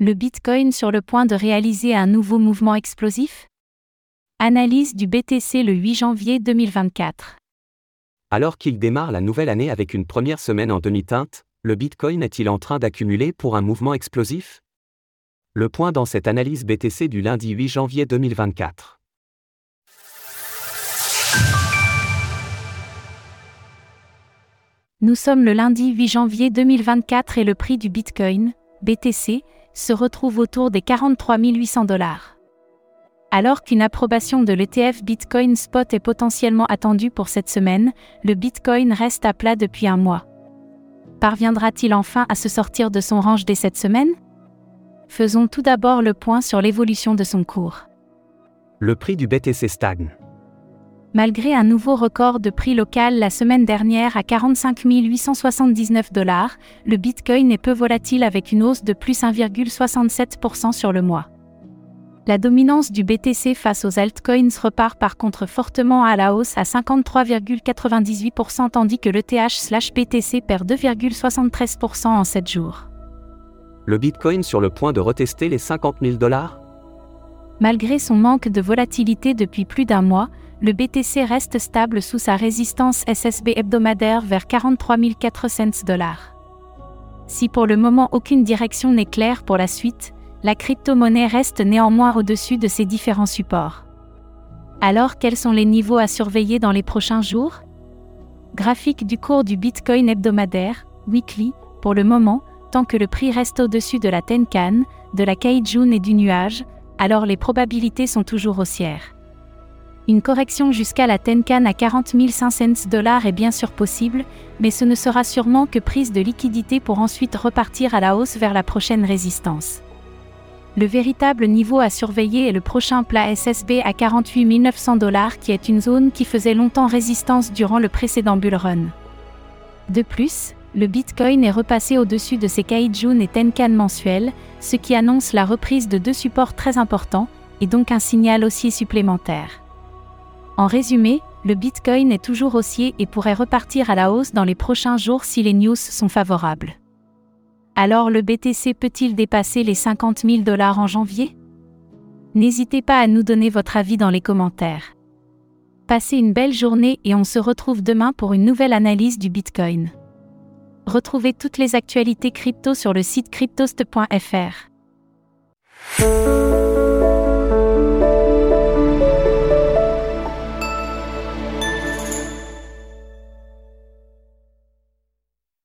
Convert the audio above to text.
Le Bitcoin sur le point de réaliser un nouveau mouvement explosif? Analyse du BTC le 8 janvier 2024. Alors qu'il démarre la nouvelle année avec une première semaine en demi-teinte, le Bitcoin est-il en train d'accumuler pour un mouvement explosif? Le point dans cette analyse BTC du lundi 8 janvier 2024. Nous sommes le lundi 8 janvier 2024 et le prix du Bitcoin, BTC, se retrouve autour des 43 800 dollars. Alors qu'une approbation de l'ETF Bitcoin Spot est potentiellement attendue pour cette semaine, le Bitcoin reste à plat depuis un mois. Parviendra-t-il enfin à se sortir de son range dès cette semaine? Faisons tout d'abord le point sur l'évolution de son cours. Le prix du BTC stagne. Malgré un nouveau record de prix local la semaine dernière à 45 879 dollars, le Bitcoin est peu volatile avec une hausse de plus 1,67% sur le mois. La dominance du BTC face aux altcoins repart par contre fortement à la hausse à 53,98% tandis que l'ETH/BTC perd 2,73% en 7 jours. Le Bitcoin sur le point de retester les 50 000 dollars? Malgré son manque de volatilité depuis plus d'un mois, le BTC reste stable sous sa résistance SSB hebdomadaire vers 43 400 dollars. Si pour le moment aucune direction n'est claire pour la suite, la crypto-monnaie reste néanmoins au-dessus de ces différents supports. Alors quels sont les niveaux à surveiller dans les prochains jours? Graphique du cours du Bitcoin hebdomadaire, weekly, pour le moment, tant que le prix reste au-dessus de la Tenkan, de la Kaijun et du nuage, alors les probabilités sont toujours haussières. Une correction jusqu'à la Tenkan à 40 500 dollars est bien sûr possible, mais ce ne sera sûrement que prise de liquidité pour ensuite repartir à la hausse vers la prochaine résistance. Le véritable niveau à surveiller est le prochain plat SSB à 48 900 dollars qui est une zone qui faisait longtemps résistance durant le précédent bull run. De plus, le Bitcoin est repassé au-dessus de ses Kaijun et Tenkan mensuels, ce qui annonce la reprise de deux supports très importants, et donc un signal haussier supplémentaire. En résumé, le Bitcoin est toujours haussier et pourrait repartir à la hausse dans les prochains jours si les news sont favorables. Alors le BTC peut-il dépasser les 50 000 dollars en janvier? N'hésitez pas à nous donner votre avis dans les commentaires. Passez une belle journée et on se retrouve demain pour une nouvelle analyse du Bitcoin. Retrouvez toutes les actualités crypto sur le site cryptost.fr.